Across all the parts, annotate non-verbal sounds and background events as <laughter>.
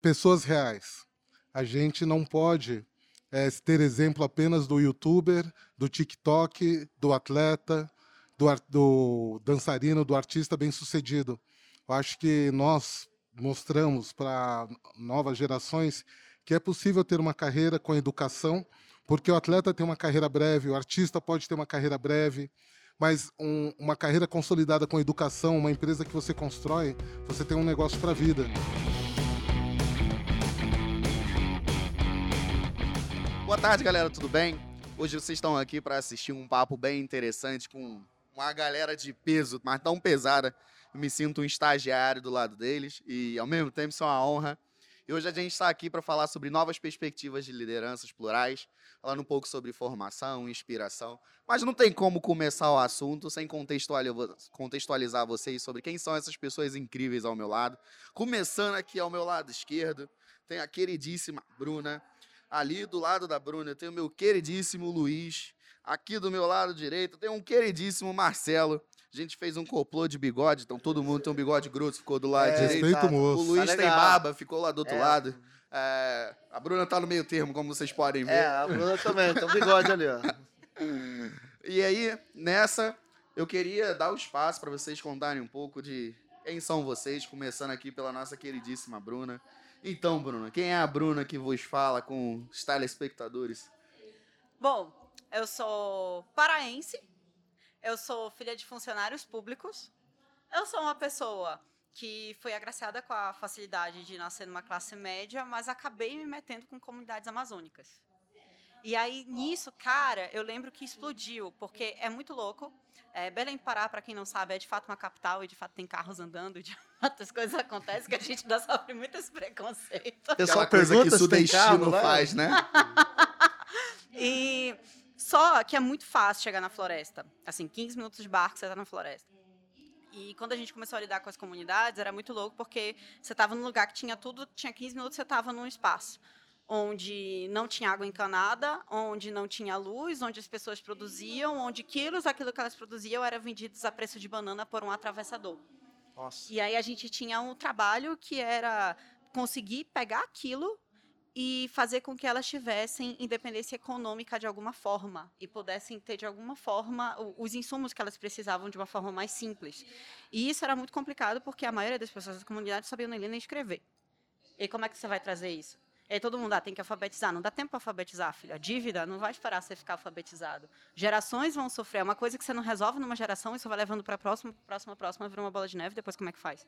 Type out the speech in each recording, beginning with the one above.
pessoas reais. A gente não pode é, ter exemplo apenas do youtuber, do TikTok, do atleta, do, do dançarino, do artista bem-sucedido. Eu acho que nós mostramos para novas gerações que é possível ter uma carreira com educação, porque o atleta tem uma carreira breve, o artista pode ter uma carreira breve, mas um, uma carreira consolidada com educação, uma empresa que você constrói, você tem um negócio para a vida. Tarde, galera, tudo bem? Hoje vocês estão aqui para assistir um papo bem interessante com uma galera de peso, mas tão pesada. Eu me sinto um estagiário do lado deles e, ao mesmo tempo, isso é uma honra. E hoje a gente está aqui para falar sobre novas perspectivas de lideranças plurais, falando um pouco sobre formação, inspiração. Mas não tem como começar o assunto sem contextualizar vocês sobre quem são essas pessoas incríveis ao meu lado. Começando aqui ao meu lado esquerdo, tem a queridíssima Bruna. Ali do lado da Bruna tem o meu queridíssimo Luiz. Aqui do meu lado direito tem um queridíssimo Marcelo. A gente fez um complô de bigode, então todo mundo tem um bigode grosso, ficou do lado é, direito. Respeito, moço. O Luiz tá tem barba, ficou lá do outro é. lado. É, a Bruna tá no meio termo, como vocês podem ver. É, a Bruna também, tem um bigode ali, ó. e aí, nessa, eu queria dar o espaço para vocês contarem um pouco de quem são vocês, começando aqui pela nossa queridíssima Bruna. Então, Bruna, quem é a Bruna que vos fala com os telespectadores? Bom, eu sou paraense, eu sou filha de funcionários públicos, eu sou uma pessoa que foi agraciada com a facilidade de nascer numa classe média, mas acabei me metendo com comunidades amazônicas. E aí, nisso, cara, eu lembro que explodiu, porque é muito louco. É, Belém Pará, para quem não sabe, é de fato uma capital e de fato tem carros andando, de fato as coisas acontecem que a gente ainda sofre muitos preconceitos. Pessoal coisa que o destino faz, né? <laughs> e só que é muito fácil chegar na floresta. Assim, 15 minutos de barco você está na floresta. E quando a gente começou a lidar com as comunidades, era muito louco, porque você estava num lugar que tinha tudo, tinha 15 minutos, você estava num espaço onde não tinha água encanada, onde não tinha luz, onde as pessoas produziam, onde quilos daquilo que elas produziam era vendidos a preço de banana por um atravessador. Nossa. E aí a gente tinha um trabalho que era conseguir pegar aquilo e fazer com que elas tivessem independência econômica de alguma forma e pudessem ter de alguma forma os insumos que elas precisavam de uma forma mais simples. E isso era muito complicado porque a maioria das pessoas da comunidade sabia nem ler nem escrever. E como é que você vai trazer isso? E aí todo mundo ah, tem que alfabetizar. Não dá tempo para alfabetizar, filho. A dívida não vai esperar você ficar alfabetizado. Gerações vão sofrer. É uma coisa que você não resolve numa geração, isso vai levando para a próxima, próxima, próxima, vira uma bola de neve, depois como é que faz?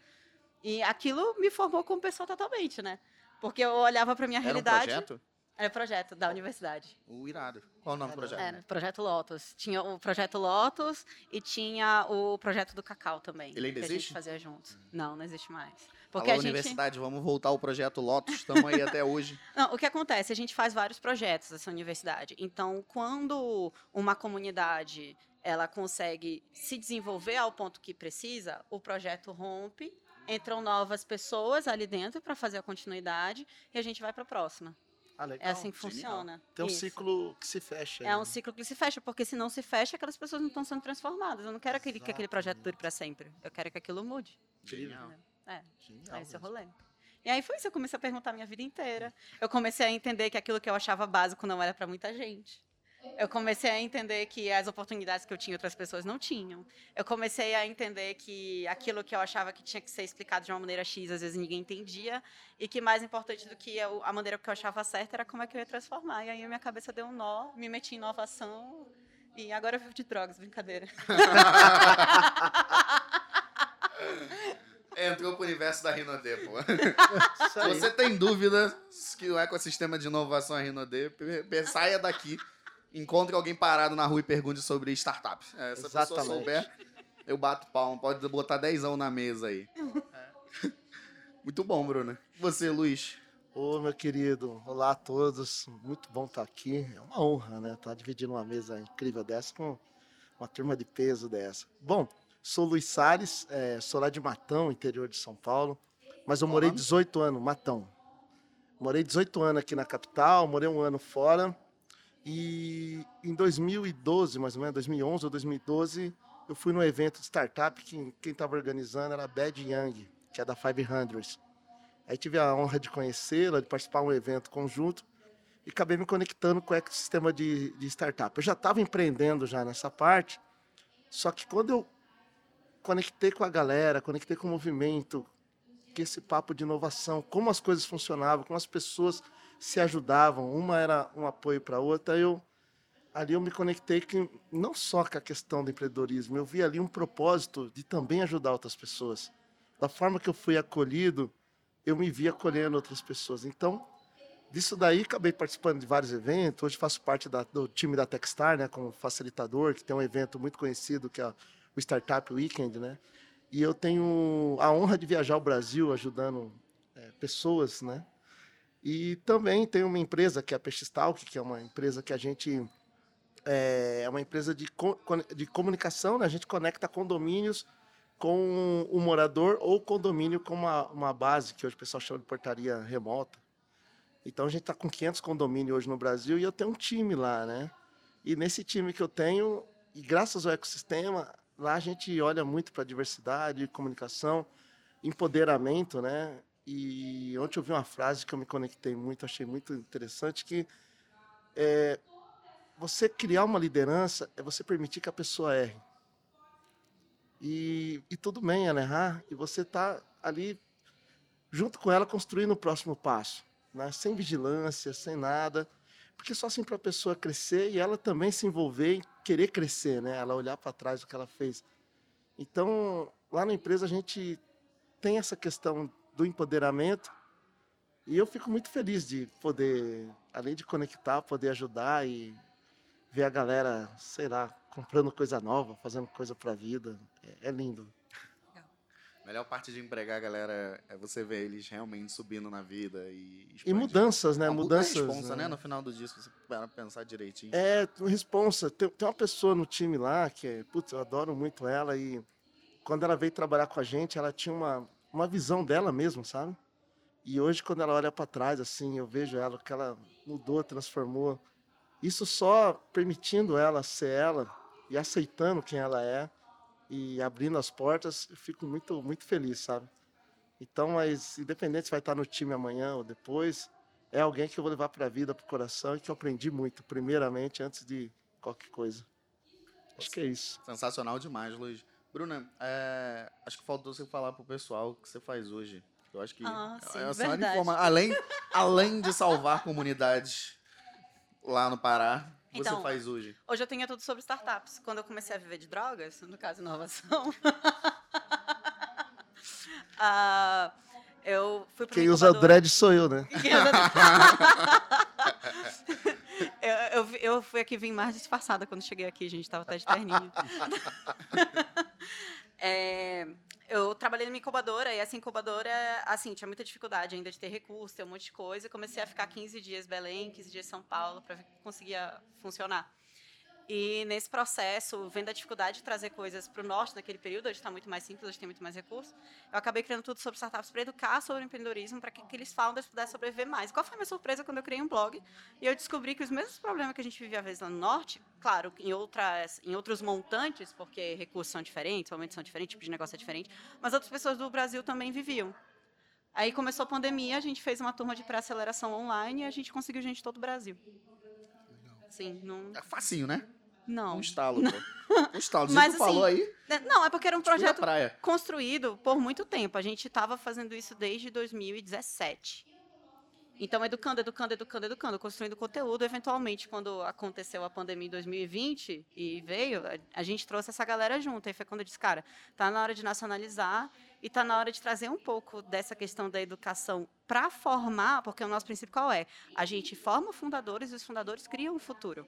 E aquilo me formou como pessoa totalmente, né? Porque eu olhava para minha Era realidade. Um projeto? Era projeto da universidade. O irado. Qual o nome do projeto? Era Projeto Lotus. Tinha o Projeto Lotus e tinha o Projeto do Cacau também. Ele ainda que existe? a gente fazia junto. Não, não existe mais. Porque Alô, a gente... universidade, vamos voltar ao projeto Lotus, estamos aí até hoje. <laughs> Não, o que acontece? A gente faz vários projetos nessa universidade. Então, quando uma comunidade ela consegue se desenvolver ao ponto que precisa, o projeto rompe, entram novas pessoas ali dentro para fazer a continuidade e a gente vai para a próxima. Ah, é assim que funciona. Tem um Isso. ciclo que se fecha. É um ciclo que se fecha, porque se não se fecha, aquelas pessoas não estão sendo transformadas. Eu não quero aquele, que aquele projeto dure para sempre. Eu quero que aquilo mude. É, Genial, é esse o rolê. E aí foi isso, eu comecei a perguntar a minha vida inteira. Eu comecei a entender que aquilo que eu achava básico não era para muita gente. Eu comecei a entender que as oportunidades que eu tinha outras pessoas não tinham. Eu comecei a entender que aquilo que eu achava que tinha que ser explicado de uma maneira X, às vezes ninguém entendia, e que mais importante do que eu, a maneira que eu achava certa era como é que eu ia transformar. E aí a minha cabeça deu um nó, me meti em inovação, e agora eu vivo de drogas, brincadeira. <laughs> Entrou pro universo da Rinode, pô. <laughs> Se você tem dúvida que o ecossistema de inovação é Rinode, saia daqui, encontre alguém parado na rua e pergunte sobre startup. É, se a pessoa souber, eu bato palma. Pode botar dezão na mesa aí. É. Muito bom, Bruno. Você, Luiz? Ô, meu querido, olá a todos. Muito bom estar aqui. É uma honra, né? Estar dividindo uma mesa incrível dessa com uma turma de peso dessa. Bom, Sou Luiz Salles, é, sou lá de Matão, interior de São Paulo, mas eu morei 18 anos, Matão. Morei 18 anos aqui na capital, morei um ano fora. E em 2012, mais ou menos, 2011 ou 2012, eu fui num evento de startup que quem estava organizando era a Bad Young, que é da 500. Aí tive a honra de conhecê-la, de participar de um evento conjunto e acabei me conectando com o ecossistema de, de startup. Eu já estava empreendendo já nessa parte, só que quando eu conectei com a galera, conectei com o movimento, que esse papo de inovação, como as coisas funcionavam, como as pessoas se ajudavam, uma era um apoio para a outra, eu ali eu me conectei que não só com a questão do empreendedorismo, eu vi ali um propósito de também ajudar outras pessoas. Da forma que eu fui acolhido, eu me vi acolhendo outras pessoas. Então, disso daí, acabei participando de vários eventos. Hoje faço parte da, do time da Techstar, né, como facilitador, que tem um evento muito conhecido que é o Startup Weekend, né? E eu tenho a honra de viajar ao Brasil ajudando é, pessoas, né? E também tenho uma empresa que é a Peixestalk, que é uma empresa que a gente é, é uma empresa de, de comunicação, né? a gente conecta condomínios com o morador ou condomínio com uma, uma base, que hoje o pessoal chama de portaria remota. Então a gente está com 500 condomínios hoje no Brasil e eu tenho um time lá, né? E nesse time que eu tenho, e graças ao ecossistema, lá a gente olha muito para diversidade, comunicação, empoderamento, né? E ontem eu vi uma frase que eu me conectei muito, achei muito interessante, que é, você criar uma liderança é você permitir que a pessoa erre. E, e tudo bem ela errar, e você está ali junto com ela construindo o próximo passo, né? sem vigilância, sem nada, porque só assim para a pessoa crescer e ela também se envolver em querer crescer, né? ela olhar para trás do que ela fez. Então, lá na empresa a gente tem essa questão do empoderamento e eu fico muito feliz de poder, além de conectar, poder ajudar e ver a galera, sei lá, comprando coisa nova, fazendo coisa para a vida. É, é lindo. A melhor parte de empregar a galera é você ver eles realmente subindo na vida e E mudanças, né? Uma mudanças. responsa, né? né? No final do dia, se você pensar direitinho. É, responsa. Tem, tem uma pessoa no time lá que, é, putz, eu adoro muito ela e quando ela veio trabalhar com a gente, ela tinha uma, uma visão dela mesmo, sabe? E hoje, quando ela olha para trás, assim, eu vejo ela, que ela mudou, transformou. Isso só permitindo ela ser ela e aceitando quem ela é e abrindo as portas, eu fico muito, muito feliz, sabe? Então, mas independente se vai estar no time amanhã ou depois, é alguém que eu vou levar para a vida, para o coração e que eu aprendi muito, primeiramente, antes de qualquer coisa. Acho que é isso. Sensacional demais, Luiz. Bruna, é, acho que faltou você falar pro pessoal o que você faz hoje. Eu acho que Ah, sim, é uma verdade. forma, além, além de salvar comunidades lá no Pará, Então, você faz hoje. Hoje eu tenho tudo sobre startups. Quando eu comecei a viver de drogas, no caso inovação, <laughs> ah, eu fui para Quem usa dread sou eu, né? <laughs> <laughs> eu, eu, eu fui aqui vim mais disfarçada quando cheguei aqui, gente. Tava até de terninho. É, eu trabalhei numa incubadora e essa incubadora, assim, tinha muita dificuldade ainda de ter recurso, ter um monte de coisa. Comecei a ficar 15 dias Belém, 15 dias São Paulo, para ver que conseguia funcionar. E nesse processo, vendo a dificuldade de trazer coisas para o norte naquele período, hoje está muito mais simples, hoje tem muito mais recursos, eu acabei criando tudo sobre startups para educar sobre empreendedorismo, para que aqueles founders pudessem sobreviver mais. Qual foi a minha surpresa quando eu criei um blog e eu descobri que os mesmos problemas que a gente vivia às vezes lá no norte, claro, em, outras, em outros montantes, porque recursos são diferentes, momentos são diferentes, tipo de negócio é diferente, mas outras pessoas do Brasil também viviam. Aí começou a pandemia, a gente fez uma turma de pré-aceleração online e a gente conseguiu gente de todo o Brasil. Sim, não. É facinho, né? Não. Um estalo, pô. Um estalo. Mas, tu falou assim, aí, né, Não, é porque era um tipo projeto construído por muito tempo. A gente estava fazendo isso desde 2017. Então, educando, educando, educando, educando, construindo conteúdo. Eventualmente, quando aconteceu a pandemia em 2020 e veio, a, a gente trouxe essa galera junto. Aí foi quando eu disse, cara, tá na hora de nacionalizar e tá na hora de trazer um pouco dessa questão da educação para formar, porque o nosso princípio qual é? A gente forma fundadores e os fundadores criam o futuro.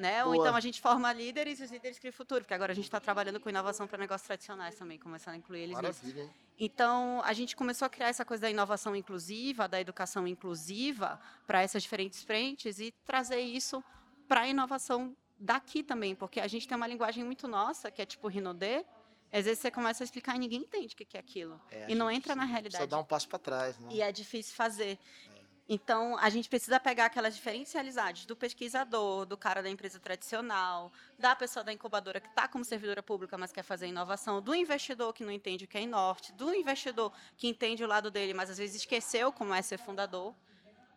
Né? Ou Boa. então a gente forma líderes e os líderes criam o futuro, porque agora a gente está trabalhando com inovação para negócios tradicionais também, começando a incluir eles. Maravilha, hein? Então, a gente começou a criar essa coisa da inovação inclusiva, da educação inclusiva para essas diferentes frentes e trazer isso para a inovação daqui também, porque a gente tem uma linguagem muito nossa, que é tipo Rinodê, às vezes você começa a explicar e ninguém entende o que é aquilo. É, e não entra na realidade. Precisa dar um passo para trás, né? E é difícil fazer. Então, a gente precisa pegar aquelas diferencialidades do pesquisador, do cara da empresa tradicional, da pessoa da incubadora que está como servidora pública, mas quer fazer inovação, do investidor que não entende o que é Norte, do investidor que entende o lado dele, mas às vezes esqueceu como é ser fundador,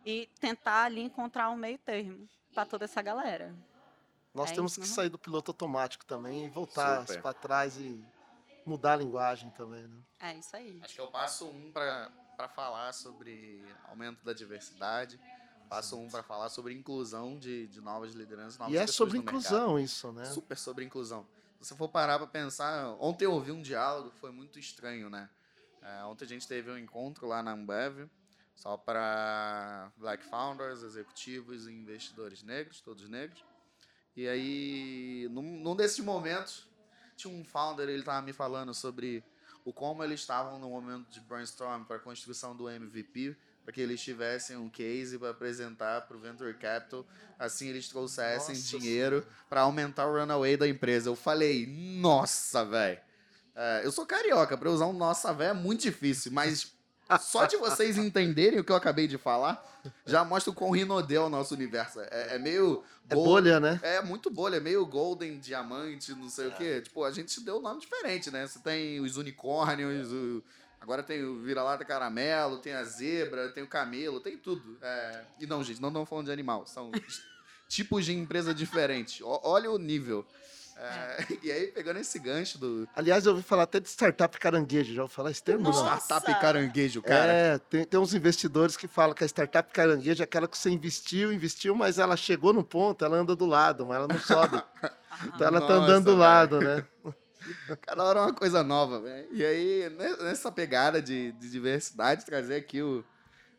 e tentar ali encontrar um meio termo para toda essa galera. Nós É temos isso, que né? sair do piloto automático também e voltar para trás e mudar a linguagem também, né? É isso aí. Acho que é o passo um para falar sobre aumento da diversidade. Passo um para falar sobre inclusão de, de novas lideranças, novas E é sobre no mercado. inclusão isso, né? Super sobre inclusão. Se você for parar para pensar, ontem eu ouvi um diálogo que foi muito estranho, né? É, ontem a gente teve um encontro lá na Ambev, só para Black Founders, executivos e investidores negros, todos negros. E aí, num, num desses momentos, tinha um founder, ele estava me falando sobre o como eles estavam no momento de brainstorm para a construção do MVP, para que eles tivessem um case para apresentar para o Venture Capital, assim eles trouxessem Nossa dinheiro para aumentar o runaway da empresa. Eu falei, nossa, velho. eu sou carioca, para usar um nossa, velho é muito difícil, mas só de vocês entenderem o que eu acabei de falar, já mostra o quão rinodê é o nosso universo. É, é meio. É gold- bolha, né? é muito bolha, é meio golden, diamante, não sei o quê. Tipo, a gente deu nome diferente, né? Você tem os unicórnios, o- agora tem o vira-lata caramelo, tem a zebra, tem o camelo, tem tudo. É, E não, gente, não estamos falando de animal, são <laughs> tipos de empresa diferentes. Ó- Olha o nível. É, E aí, pegando esse gancho do Aliás, eu ouvi falar até de startup caranguejo, já ouvi falar esse termo? Nossa! startup caranguejo, cara. É, tem, tem uns investidores que falam que a startup caranguejo é aquela que você investiu, investiu, mas ela chegou no ponto, ela anda do lado, mas ela não sobe. <laughs> Então ela tá Nossa, andando do lado, né? Cada hora é uma coisa nova, velho. E aí, ne- nessa pegada de, de diversidade, trazer aqui o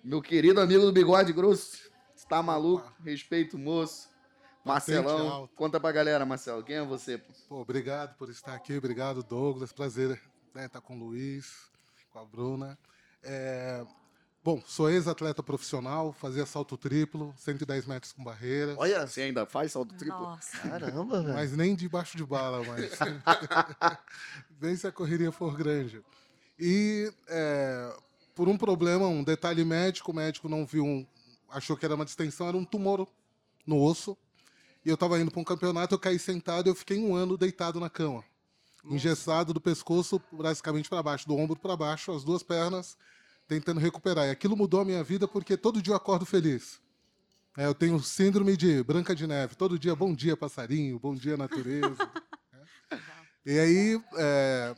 meu querido amigo do bigode grosso. Está maluco? Respeito, moço. Marcelão. Conta pra galera, Marcelo. Quem é você? pô? Pô, obrigado por estar aqui, obrigado, Douglas. Prazer né, estar com o Luiz, com a Bruna. É, bom, sou ex-atleta profissional, fazia salto triplo, 110 metros com barreira, Olha, Você ainda faz salto triplo? Nossa. caramba, velho. mas nem debaixo de bala, mas <laughs> nem se a correria for grande. E é, por um problema, um detalhe médico, o médico não viu, um, achou que era uma distensão, era um tumor no osso. E eu estava indo para um campeonato, eu caí sentado e eu fiquei um ano deitado na cama. Engessado do pescoço basicamente para baixo, do ombro para baixo, as duas pernas, tentando recuperar. E aquilo mudou a minha vida porque todo dia eu acordo feliz. É, eu tenho síndrome de Branca de Neve. Todo dia, bom dia, passarinho, bom dia, natureza. <laughs> É. E aí, é,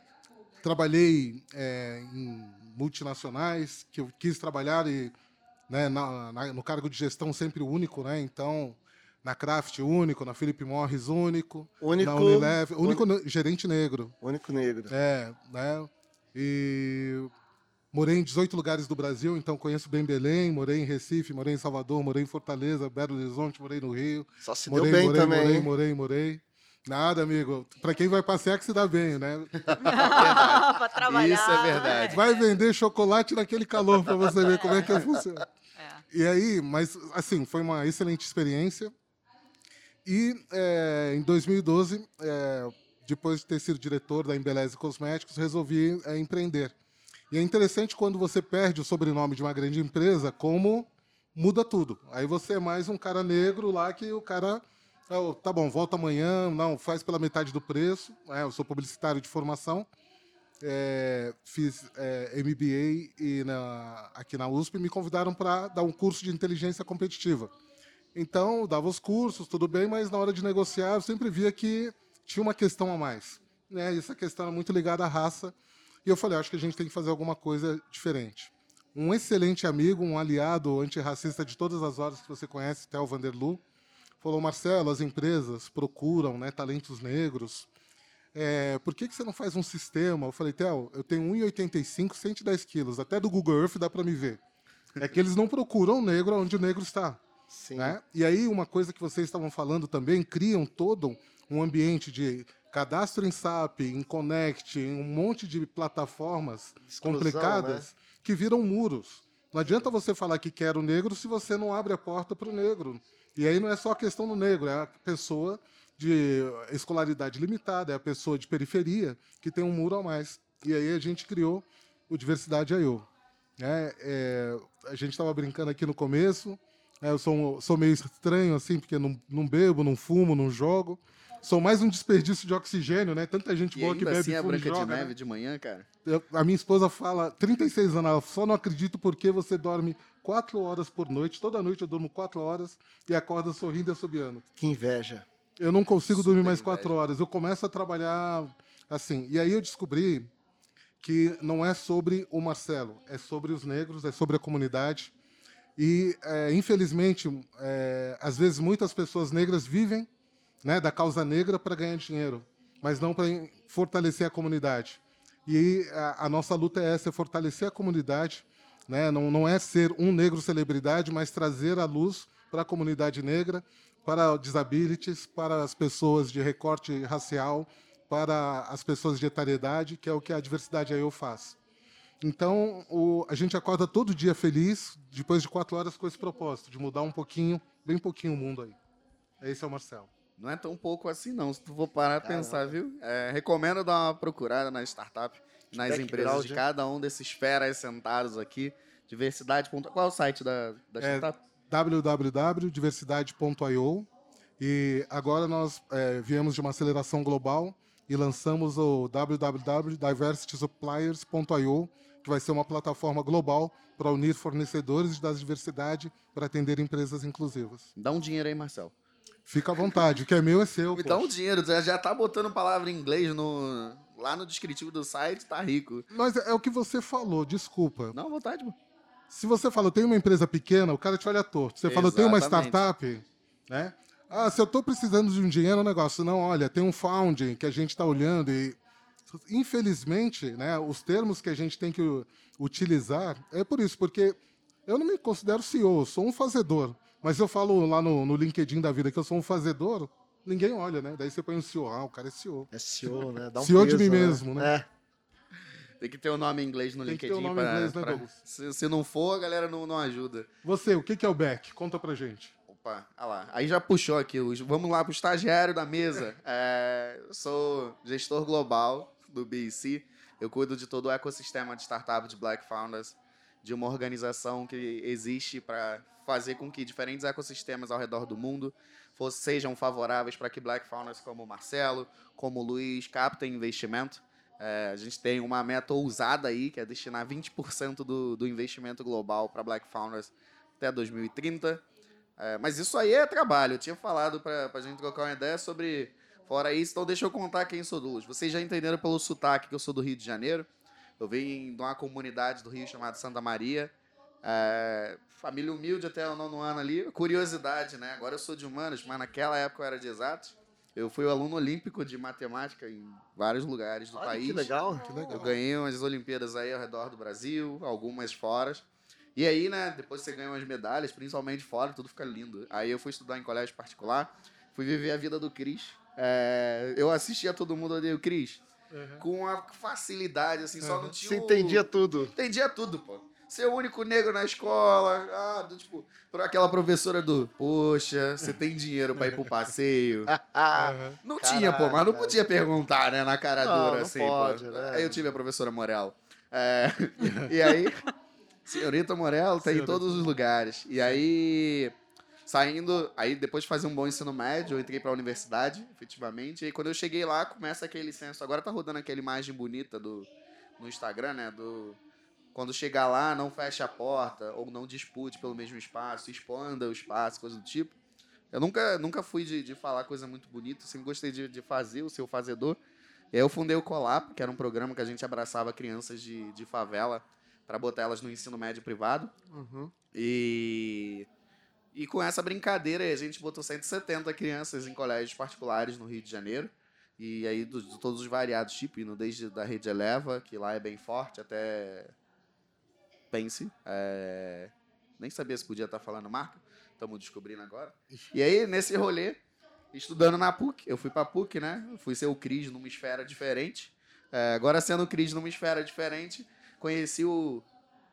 trabalhei é, em multinacionais, que eu quis trabalhar e né, na- na- no cargo de gestão sempre único, né? Então, na Kraft único, na Philip Morris único, Único, na Unilever, único ne- gerente negro. único negro. É, né? E morei em 18 lugares do Brasil, então conheço bem Belém, morei em Recife, morei em Salvador, morei em Fortaleza, Belo Horizonte, morei no Rio. Só se morei, deu bem morei, também. morei, morei, morei. Nada, amigo. Pra quem vai passear que se dá bem, né? <laughs> pra trabalhar. Isso é verdade. Vai vender chocolate naquele calor pra você ver como é que funciona. É. E aí, mas assim, foi uma excelente experiência. E é, em 2012, é, depois de ter sido diretor da Embeleze Cosméticos, resolvi é, empreender. E é interessante quando você perde o sobrenome de uma grande empresa, como muda tudo. Aí você é mais um cara negro lá que o cara. "Ah, tá bom, volta amanhã, não, faz pela metade do preço. É, eu sou publicitário de formação. É, fiz é, MBA e na- aqui na USP me convidaram para dar um curso de inteligência competitiva. Então, dava os cursos, tudo bem, mas na hora de negociar eu sempre via que tinha uma questão a mais. Né? E essa questão era muito ligada à raça. E eu falei, acho que a gente tem que fazer alguma coisa diferente. Um excelente amigo, um aliado antirracista de todas as horas que você conhece, Theo Vanderlu, falou, Marcelo, as empresas procuram né, talentos negros, é, por que, que você não faz um sistema? Eu falei, Theo, eu tenho 1,85, 110 quilos, até do Google Earth dá para me ver. É que eles não procuram o negro onde o negro está. Sim. Né? E aí, uma coisa que vocês estavam falando também, criam todo um ambiente de cadastro em SAP, em Connect, em um monte de plataformas Exclusão, complicadas né? que viram muros. Não adianta você falar que quer o negro se você não abre a porta para o negro. E aí não é só a questão do negro, é a pessoa de escolaridade limitada, é a pessoa de periferia que tem um muro a mais. E aí a gente criou o Diversidade I.O. né? É, a gente estava brincando aqui no começo. Né? eu sou, sou meio estranho, assim, porque não, não bebo, não fumo, não jogo. Sou mais um desperdício de oxigênio, né? Tanta gente E boa que bebe, assim a fuma e Branca de joga, né? Neve de manhã, cara. Eu- a minha esposa fala, 36 anos, ela só não acredito porque você dorme quatro horas por noite. Toda noite eu durmo quatro horas e acorda sorrindo e assobiando. Que inveja. Eu não consigo dormir Super mais inveja. quatro horas. Eu começo a trabalhar assim. E aí eu descobri que não é sobre o Marcelo, é sobre os negros, é sobre a comunidade. E, é, infelizmente, é, às vezes muitas pessoas negras vivem né, da causa negra para ganhar dinheiro, mas não para fortalecer a comunidade. E a, a nossa luta é essa, é fortalecer a comunidade. Né? Não, não é ser um negro celebridade, mas trazer a luz para a comunidade negra, para disabilities, para as pessoas de recorte racial, para as pessoas de etariedade, que é o que a diversidade aí eu faz. Então, o- a gente acorda todo dia feliz, depois de quatro horas, com esse propósito, de mudar um pouquinho, bem pouquinho o mundo aí. Esse é o Marcelo. Não é tão pouco assim, não. Se tu for parar pra pensar, viu? É, recomendo dar uma procurada na startup, nas empresas de cada um desses feras sentados aqui. Diversidade. Qual é o site da, da É, startup? www.diversidade.io e agora nós é, viemos de uma aceleração global e lançamos o www.diversitysuppliers.io, que vai ser uma plataforma global para unir fornecedores da diversidade para atender empresas inclusivas. Dá um dinheiro aí, Marcelo. Fica à vontade, o que é meu é seu. Me poxa. dá um dinheiro. Já, já tá botando palavra em inglês no, lá no descritivo do site, tá rico. Mas é, é o que você falou, desculpa. Não, à vontade, mano. Se você fala, tem uma empresa pequena, o cara te olha torto. Você falou, tem uma startup, né? Ah, se eu estou precisando de um dinheiro, é um negócio. Não, olha, tem um founding que a gente está olhando e, infelizmente, né, os termos que a gente tem que utilizar é por isso, porque eu não me considero CEO, eu sou um fazedor. Mas eu falo lá no, no LinkedIn da vida que eu sou um fazedor, ninguém olha, né? Daí você põe um CEO, ah, o cara é CEO. É CEO, né? Dá um CEO de peso, mim mesmo, né? É. Tem que ter o nome em inglês no Tem que ter LinkedIn. o nome em pra- inglês, né, pra- se, se não for, a galera não, não ajuda. Você, o que que é o Beck? Conta pra gente. Opa, olha lá. Aí já puxou aqui. os- Vamos lá pro estagiário da mesa. É, eu sou gestor global do BEC. Eu cuido de todo o ecossistema de startup de Black Founders, de uma organização que existe para fazer com que diferentes ecossistemas ao redor do mundo sejam favoráveis para que Black Founders como o Marcelo, como o Luiz, captem investimento. É, a gente tem uma meta ousada aí, que é destinar 20% do, do investimento global para Black Founders até 2030. É, mas isso aí é trabalho. Eu tinha falado pra, pra gente trocar uma ideia sobre. Fora isso, então deixa eu contar quem sou Douglas. Vocês já entenderam pelo sotaque que eu sou do Rio de Janeiro. Eu venho de uma comunidade do Rio chamada Santa Maria. É, família humilde até o nono ano ali. Curiosidade, né? Agora eu sou de humanos, mas naquela época eu era de exatos. Eu fui o aluno olímpico de matemática em vários lugares do Olha país. que legal. Que legal. Eu ganhei umas Olimpíadas aí ao redor do Brasil, algumas fora. E aí, né, depois você ganha umas medalhas, principalmente fora, tudo fica lindo. Aí eu fui estudar em colégio particular, fui viver a vida do Cris. É, eu assistia todo mundo ali, o Cris, com uma facilidade, assim, só não tinha Você o- entendia tudo. Entendia tudo, pô. Ser o único negro na escola, ah, do, tipo, por aquela professora do, poxa, você tem dinheiro pra ir pro passeio? Ah, <laughs> Aham. Não Caraca, tinha, pô, mas não cara. podia perguntar, né, na cara Não, dura, não assim, pode, pô. né? Aí eu tive a professora Morel. É, <laughs> e aí, senhorita Morel tá em Senhorita. todos os lugares. E aí, saindo, aí depois de fazer um bom ensino médio, eu entrei pra universidade, efetivamente. E quando eu cheguei lá, começa aquele senso. Agora tá rodando aquela imagem bonita do, no Instagram, né, do... Quando chegar lá, não feche a porta, ou não dispute pelo mesmo espaço, expanda o espaço, coisa do tipo. Eu nunca, nunca fui de, de falar coisa muito bonita, sempre gostei de, de fazer, o seu fazedor. E aí eu fundei o Colap, que era um programa que a gente abraçava crianças de, de favela para botar elas no ensino médio privado. uhum. E, e com essa brincadeira aí, a gente botou 170 crianças em colégios particulares no Rio de Janeiro. E aí do- de todos os variados tipos, indo desde da rede Eleva, que lá é bem forte, até Pense. é, Nem sabia se podia estar falando marca. Estamos descobrindo agora. E aí, nesse rolê, estudando na PUC, eu fui pra PUC, né? Eu fui ser o Cris numa esfera diferente. É, agora, sendo o Cris numa esfera diferente, conheci o,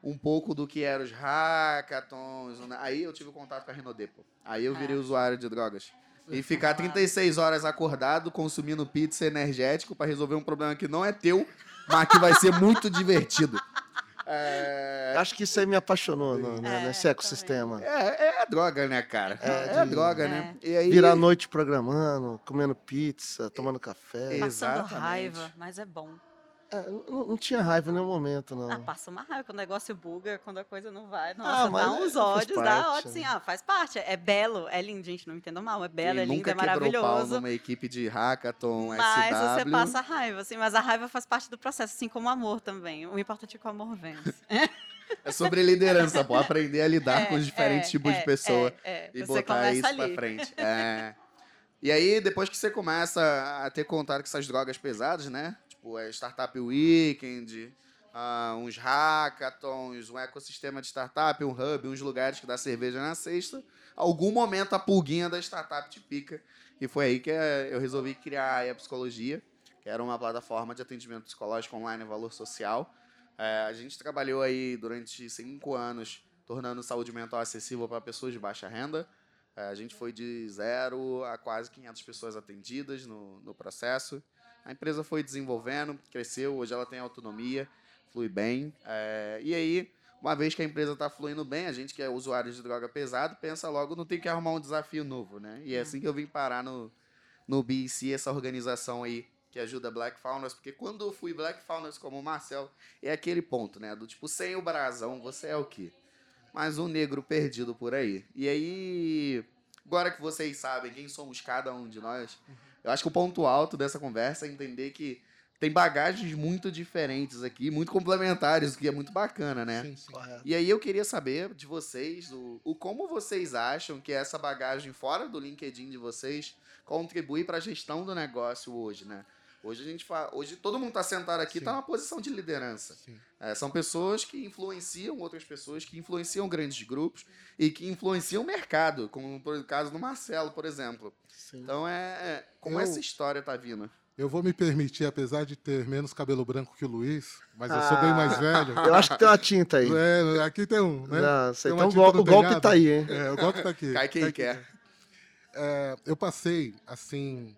um pouco do que eram os hackathons. né? Aí eu tive contato com a Renaudet, pô. Aí eu virei É. usuário de drogas. E ficar 36 horas acordado, consumindo pizza energético pra resolver um problema que não é teu, mas que vai ser muito divertido. <laughs> É, Acho que isso aí me apaixonou no- né, É, nesse ecossistema. é, é droga, né, cara? É, É, de- droga, É. né? E aí, Virar a noite programando, comendo pizza, tomando café. Passando Exatamente. raiva, mas é bom. É, não, não tinha raiva em nenhum momento, não. Ah, passa uma raiva quando o negócio buga, quando a coisa não vai. Ah, Nossa, mas dá é- uns faz ódios, dá ódio, sim. né? Ah, faz parte. É belo, é lindo, gente, não me entendam mal. É belo, é quem lindo, nunca é quebrou pau maravilhoso. numa equipe de hackathon, Mas SW. você passa raiva, assim, mas a raiva faz parte do processo, assim como o amor também. O importante é que o amor vence. É sobre liderança, pô. Aprender a lidar <laughs> É, com os diferentes é, tipos é, de pessoa. é, é. e Você botar isso ali. pra frente. É. E aí, depois que você começa a ter contato com essas drogas pesadas, né? Tipo, é Startup Weekend, ah, uns hackathons, um ecossistema de startup, um hub, uns lugares que dá cerveja na sexta. Algum momento a pulguinha da startup te pica. E foi aí que eh, eu resolvi criar a Psicologia, que era uma plataforma de atendimento psicológico online e valor social. É, a gente trabalhou aí durante cinco anos tornando saúde mental acessível para pessoas de baixa renda. É, a gente foi de zero a quase 500 pessoas atendidas no, no processo. A empresa foi desenvolvendo, cresceu, hoje ela tem autonomia, flui bem. É, e aí, uma vez que a empresa está fluindo bem, a gente que é usuário de droga pesada, pensa logo, não tem que arrumar um desafio novo, né? E é assim que eu vim parar no, no BEC, essa organização aí que ajuda Black Founders, porque quando eu fui Black Founders como o Marcel, é aquele ponto, né? Do tipo, sem o brasão, você é o quê? Mais um negro perdido por aí. E aí, agora que vocês sabem quem somos cada um de nós, eu acho que o ponto alto dessa conversa é entender que tem bagagens muito diferentes aqui, muito complementares, o que é muito bacana, né? Sim, sim. Correto. E aí eu queria saber de vocês o, o como vocês acham que essa bagagem fora do LinkedIn de vocês contribui para a gestão do negócio hoje, né? Hoje a gente fa... hoje todo mundo está sentado aqui está numa posição de liderança. É, são pessoas que influenciam outras pessoas, que influenciam grandes grupos e que influenciam o mercado, como por o caso do Marcelo, por exemplo. Sim. Então é, é como Eu- essa história tá vindo. Eu vou me permitir, apesar de ter menos cabelo branco que o Luiz, mas eu sou bem Ah. mais velho. <laughs> Eu acho que tem uma tinta aí. É, aqui tem um, né? Não, sei, Tem então o, tinta gol- no o golpe tá aí, hein? É, o golpe tá aqui. Cai quem tá aqui. quer. É, eu passei, assim,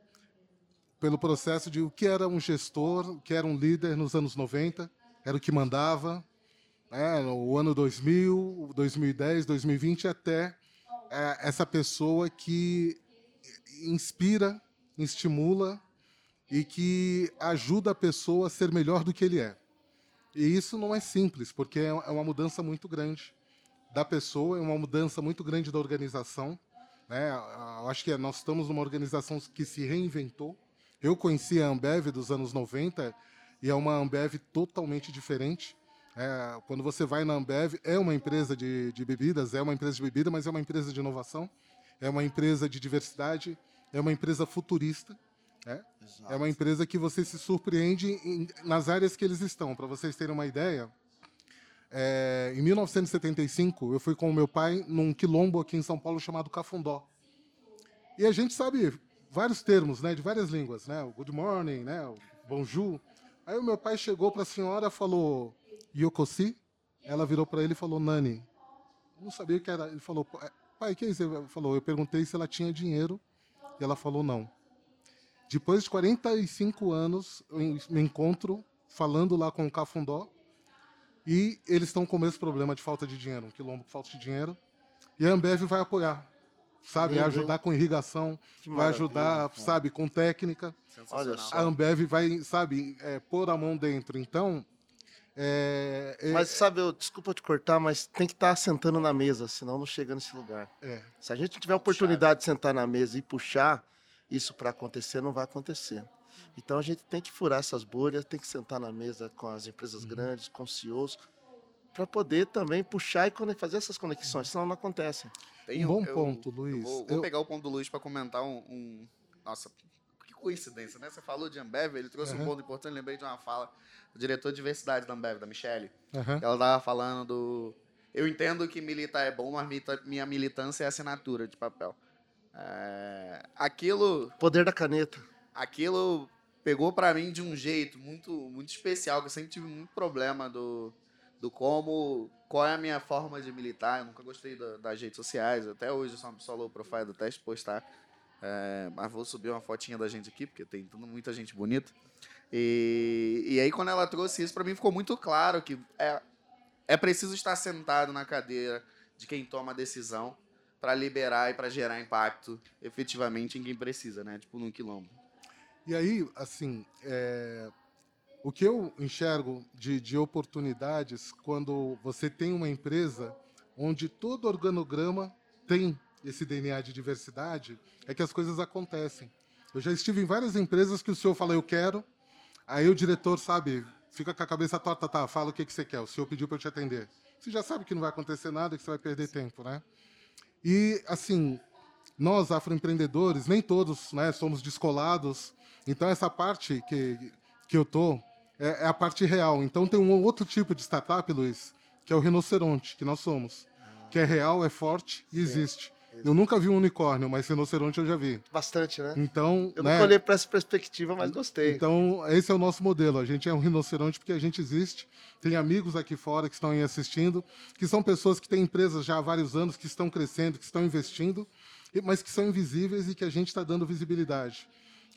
pelo processo de o que era um gestor, o que era um líder nos anos 90, era o que mandava, né, no ano 2000, 2010, 2020, até é, essa pessoa que inspira, estimula e que ajuda a pessoa a ser melhor do que ele é. E isso não é simples, porque é é uma mudança muito grande da pessoa, é uma mudança muito grande da organização. Né? Eu acho que nós estamos numa organização que se reinventou. Eu conheci a Ambev dos anos 90 e é uma Ambev totalmente diferente. É, quando você vai na Ambev, é uma empresa de, de bebidas, é uma empresa de bebida, mas é uma empresa de inovação, é uma empresa de diversidade, é uma empresa futurista. né? É uma empresa que você se surpreende em- nas áreas que eles estão. Para vocês terem uma ideia, é, em 1975, eu fui com o meu pai num quilombo aqui em São Paulo chamado Cafundó. E a gente sabe vários termos, né, de várias línguas, né? O good morning, né, o bonjour. Aí o meu pai chegou para a senhora falou Yokosi. Ela virou para ele e falou Nani. Não sabia o que era. Ele falou, pai, o que é isso? Ele falou, eu perguntei se ela tinha dinheiro e ela falou não. Depois de 45 anos, eu me encontro falando lá com o Cafundó e eles estão com o mesmo problema de falta de dinheiro, um quilombo com falta de dinheiro. E a Ambev vai apoiar, sabe? Hein? ajudar com irrigação, Que vai ajudar, cara. sabe, com técnica. Olha só. A Ambev vai, sabe, é, pôr a mão dentro. Então, é, é- Mas sabe, eu, desculpa te cortar, mas tem que estar sentando na mesa, senão não chega nesse lugar. é, Se a gente tiver a oportunidade de sentar na mesa e puxar isso para acontecer, não vai acontecer. Então a gente tem que furar essas bolhas, tem que sentar na mesa com as empresas Uhum. grandes, com os CEOs, para poder também puxar e fazer essas conexões, senão não acontece. Tem um bom eu- ponto, eu Luiz. vou, vou Eu- pegar o ponto do Luiz para comentar um, um- Nossa, que coincidência, né? Você falou de Ambev, ele trouxe um Aham. ponto importante, lembrei de uma fala do diretor de diversidade da Ambev, da Michelle. aham. Ela tava falando do. Eu entendo que militar é bom, mas minha militância é assinatura de papel. É, Aquilo, Poder da caneta. aquilo pegou pra mim de um jeito muito, muito especial, que eu sempre tive muito problema do, do como, qual é a minha forma de militar. Eu nunca gostei da- das redes sociais, até hoje eu sou uma pessoa low profile teste postar. É, mas vou subir uma fotinha da gente aqui, porque tem tudo- muita gente bonita. E, e aí, quando ela trouxe isso, pra mim ficou muito claro que é, é preciso estar sentado na cadeira de quem toma a decisão para liberar e para gerar impacto efetivamente em quem precisa, né? Tipo num quilombo. E aí, assim, é, o que eu enxergo de, de oportunidades quando você tem uma empresa onde todo organograma tem esse DNA de diversidade, é que as coisas acontecem. Eu já estive em várias empresas que o senhor fala, eu quero, aí o diretor, sabe, fica com a cabeça torta, tá, fala o que, que você quer, o senhor pediu para eu te atender. Você já sabe que não vai acontecer nada, que você vai perder tempo, né? E, assim, nós, afroempreendedores, nem todos né, somos descolados, então essa parte que, que eu tô é, é a parte real. Então tem um outro tipo de startup, Luiz, que é o rinoceronte, que nós somos. Que é real, é forte e existe. Eu nunca vi um unicórnio, mas rinoceronte eu já vi. Bastante, né? Então, Eu né, nunca olhei para essa perspectiva, mas gostei. Então, esse é o nosso modelo. A gente é um rinoceronte porque a gente existe. Tem amigos aqui fora que estão aí assistindo, que são pessoas que têm empresas já há vários anos, que estão crescendo, que estão investindo, mas que são invisíveis e que a gente está dando visibilidade.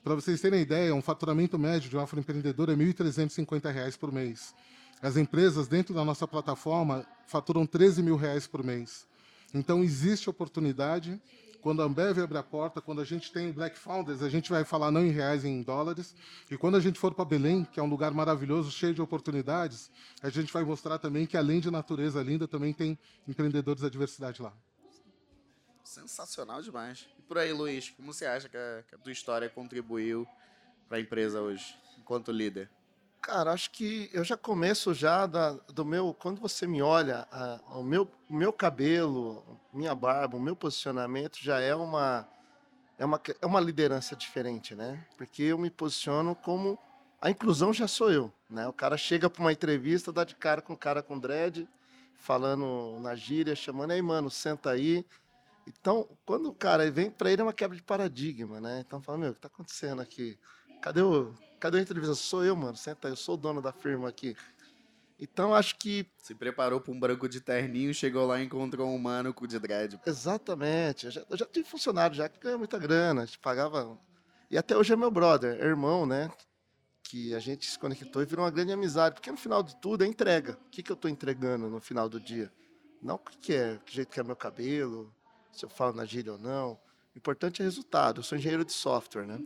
Para vocês terem ideia, um faturamento médio de um afroempreendedor é 1.350 reais por mês. As empresas dentro da nossa plataforma faturam 13 mil reais por mês. Então, existe oportunidade. Quando a Ambev abre a porta, quando a gente tem Black Founders, a gente vai falar não em reais, em dólares. E quando a gente for para Belém, que é um lugar maravilhoso, cheio de oportunidades, a gente vai mostrar também que, além de natureza linda, também tem empreendedores da diversidade lá. Sensacional demais. E por aí, Luiz, como você acha que a, que a tua história contribuiu para a empresa hoje, enquanto líder? Cara, acho que eu já começo já da, do meu. Quando você me olha, a- o, meu, o meu cabelo, minha barba, o meu posicionamento já é uma, é uma é uma liderança diferente, né? Porque eu me posiciono como a inclusão já sou eu, né? O cara chega para uma entrevista, dá de cara com o cara com dread, falando na gíria, chamando aí, mano, senta aí. Então, quando o cara vem para ele é uma quebra de paradigma, né? Então fala, meu, o que tá acontecendo aqui? Cadê o Cadê a entrevista? Sou eu, mano. Senta aí, eu sou o dono da firma aqui. Então, acho que Se preparou para um branco de terninho, chegou lá e encontrou um humano com de dread. Exatamente. Eu já, eu já tive funcionário já que ganha muita grana, a gente pagava. E até hoje é meu brother, é irmão, né? Que a gente se conectou e virou uma grande amizade. Porque no final de tudo é entrega. O que, que eu estou entregando no final do dia? Não o que, que é, que jeito que é meu cabelo, se eu falo na gíria ou não. O importante é resultado. Eu sou engenheiro de software, né?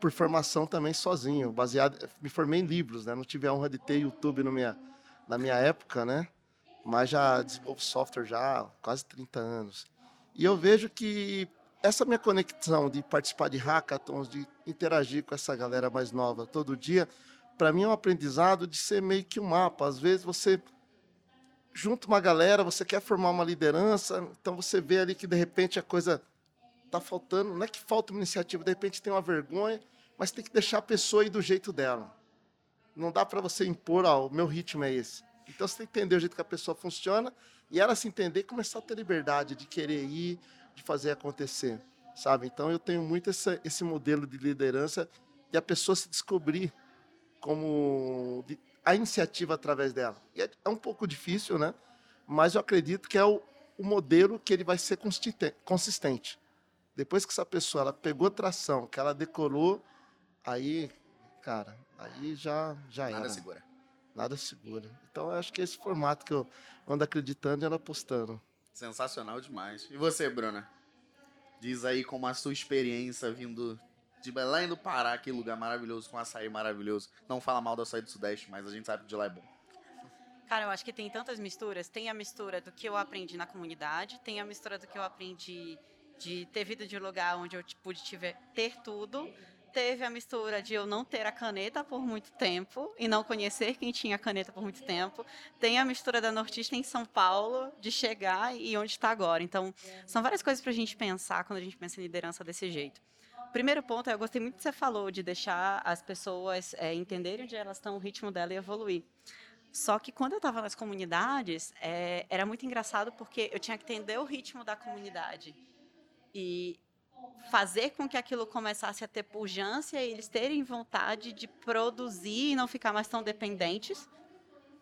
Por formação também sozinho, baseado. Me formei em livros, né? Não tive a honra de ter YouTube no minha, na minha época, né? mas já desenvolvo software já há quase 30 anos. E eu vejo que essa minha conexão de participar de hackathons, de interagir com essa galera mais nova todo dia, para mim é um aprendizado de ser meio que um mapa. Às vezes você junta uma galera, você quer formar uma liderança, então você vê ali que de repente a coisa tá faltando, não é que falta uma iniciativa, de repente tem uma vergonha, mas tem que deixar a pessoa ir do jeito dela. Não dá para você impor, ó, o meu ritmo é esse. Então você tem que entender o jeito que a pessoa funciona e ela se entender e começar a ter liberdade de querer ir, de fazer acontecer, sabe? Então eu tenho muito essa, esse modelo de liderança e a pessoa se descobrir como a iniciativa através dela. E é, é um pouco difícil, né? Mas eu acredito que é o, o modelo que ele vai ser consistente-. Depois que essa pessoa ela pegou tração, que ela decorou, aí, cara, aí já já Nada era segura. nada segura. Então eu acho que é esse formato que eu ando acreditando e ando apostando. Sensacional demais. E você, Bruna? Diz aí como a sua experiência vindo de Belém do Pará, aquele lugar maravilhoso, com açaí maravilhoso. Não fala mal do açaí do Sudeste, mas a gente sabe que de lá é bom. Cara, eu acho que tem tantas misturas. Tem a mistura do que eu aprendi na comunidade, tem a mistura do que eu aprendi de ter vindo de um lugar onde eu pude tiver, ter tudo. Teve a mistura de eu não ter a caneta por muito tempo e não conhecer quem tinha a caneta por muito tempo. Tem a mistura da nortista em São Paulo, de chegar e onde está agora. Então, são várias coisas para a gente pensar quando a gente pensa em liderança desse jeito. Primeiro ponto eu gostei muito que você falou, de deixar as pessoas é, entenderem onde elas estão, o ritmo dela e evoluir. Só que quando eu estava nas comunidades, é, era muito engraçado porque eu tinha que entender o ritmo da comunidade e fazer com que aquilo começasse a ter pujança e eles terem vontade de produzir e não ficar mais tão dependentes,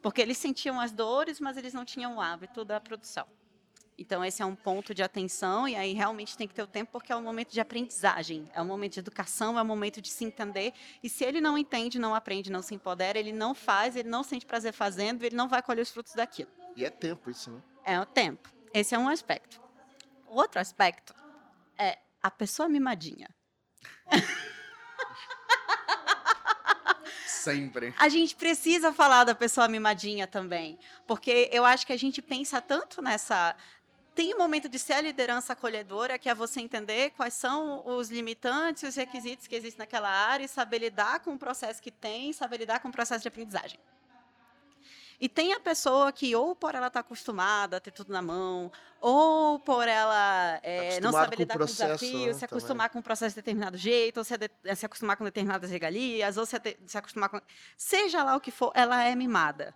porque eles sentiam as dores, mas eles não tinham o hábito da produção. Então, esse é um ponto de atenção, e aí realmente tem que ter o tempo, porque é um momento de aprendizagem, é um momento de educação, é um momento de se entender. E se ele não entende, não aprende, não se empodera, ele não faz, ele não sente prazer fazendo, ele não vai colher os frutos daquilo. E é tempo isso, né? É o tempo. Esse é um aspecto. Outro aspecto é a pessoa mimadinha. <laughs> Sempre. A gente precisa falar da pessoa mimadinha também, porque eu acho que a gente pensa tanto nessa. Tem um momento de ser a liderança acolhedora, que é você entender quais são os limitantes, os requisitos que existem naquela área e saber lidar com o processo que tem, saber lidar com o processo de aprendizagem. E tem a pessoa que, ou por ela estar tá acostumada a ter tudo na mão, ou por ela é, não saber lidar com, o desafio, né, se acostumar também. com o processo de determinado jeito, ou se, se acostumar com determinadas regalias, ou se, se acostumar com. Seja lá o que for, ela é mimada.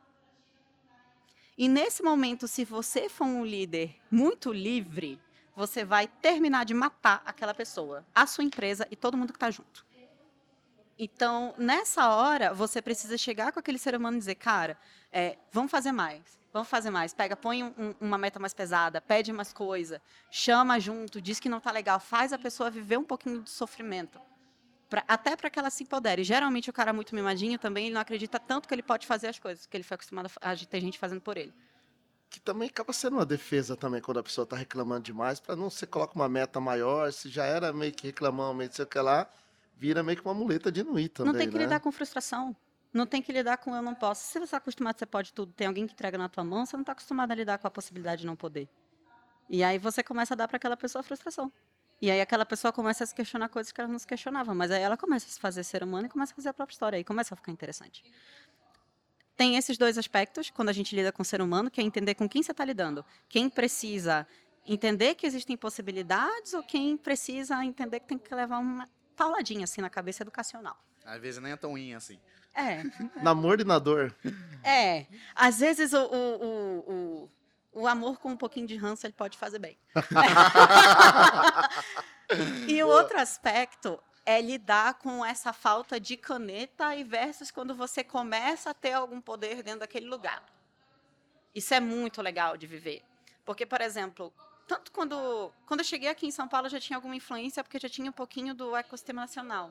E nesse momento, se você for um líder muito livre, você vai terminar de matar aquela pessoa, a sua empresa e todo mundo que está junto. Então, nessa hora, você precisa chegar com aquele ser humano e dizer, cara, é, vamos fazer mais, vamos fazer mais. Pega, põe um, uma meta mais pesada, pede mais coisa, chama junto, diz que não está legal, faz a pessoa viver um pouquinho de sofrimento. Pra, até para que ela se empodere. Geralmente, o cara muito mimadinho também, ele não acredita tanto que ele pode fazer as coisas, que ele foi acostumado a ter gente fazendo por ele que também acaba sendo uma defesa também quando a pessoa está reclamando demais, para não você coloca uma meta maior, se já era meio que reclamando, meio que sei o que lá, vira meio que uma muleta de Nui também. Não tem que né? lidar com frustração. Não tem que lidar com eu não posso. Se você está acostumado você pode tudo, tem alguém que entrega na tua mão, você não está acostumado a lidar com a possibilidade de não poder. E aí você começa a dar para aquela pessoa a frustração. E aí aquela pessoa começa a se questionar coisas que ela não se questionava. Mas aí ela começa a se fazer ser humano e começa a fazer a própria história. Aí começa a ficar interessante. Tem esses dois aspectos quando a gente lida com o ser humano, que é entender com quem você está lidando. Quem precisa entender que existem possibilidades ou quem precisa entender que tem que levar uma pauladinha assim na cabeça educacional. Às vezes nem é tão ruim assim. É. Namoro e na dor. É. Às vezes o, o, o, o, o amor com um pouquinho de ranço ele pode fazer bem. <laughs> e o outro aspecto é lidar com essa falta de caneta e versus quando você começa a ter algum poder dentro daquele lugar. Isso é muito legal de viver. Porque, por exemplo, tanto quando, quando eu cheguei aqui em São Paulo, já tinha alguma influência, porque já tinha um pouquinho do ecossistema nacional.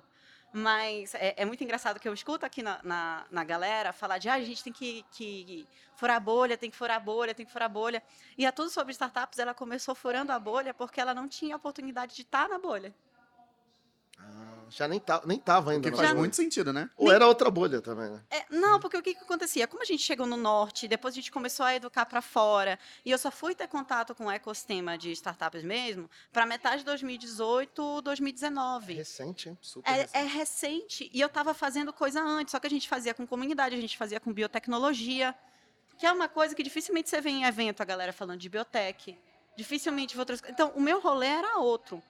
Mas é, é muito engraçado que eu escuto aqui na, na, na galera falar de ah, a gente tem que, que furar a bolha, tem que furar a bolha, tem que furar a bolha. E a Tudo Sobre Startups, ela começou furando a bolha porque ela não tinha oportunidade de estar na bolha. Ah já nem, tá, nem tava ainda. Que faz muito sentido, né? Ou era outra bolha também, né? É, não, porque o que, que acontecia? Como a gente chegou no norte, depois a gente começou a educar para fora, e eu só fui ter contato com o ecossistema de startups mesmo para metade de 2018, 2019. É recente, hein? Super é, recente. é recente. E eu estava fazendo coisa antes, só que a gente fazia com comunidade, a gente fazia com biotecnologia, que é uma coisa que dificilmente você vê em evento a galera falando de biotech. Dificilmente outras Então, o meu rolê era outro.